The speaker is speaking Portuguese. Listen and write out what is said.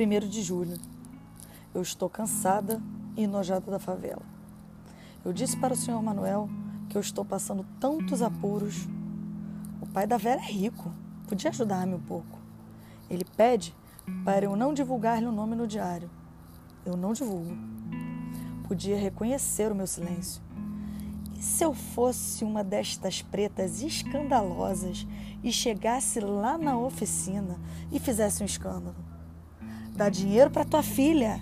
1 de julho. Eu estou cansada e enojada da favela. Eu disse para o senhor Manuel que eu estou passando tantos apuros. O pai da Vera é rico, podia ajudar-me um pouco. Ele pede para eu não divulgar-lhe o nome no diário. Eu não divulgo. Podia reconhecer o meu silêncio. E se eu fosse uma destas pretas escandalosas e chegasse lá na oficina e fizesse um escândalo? Dá dinheiro para tua filha,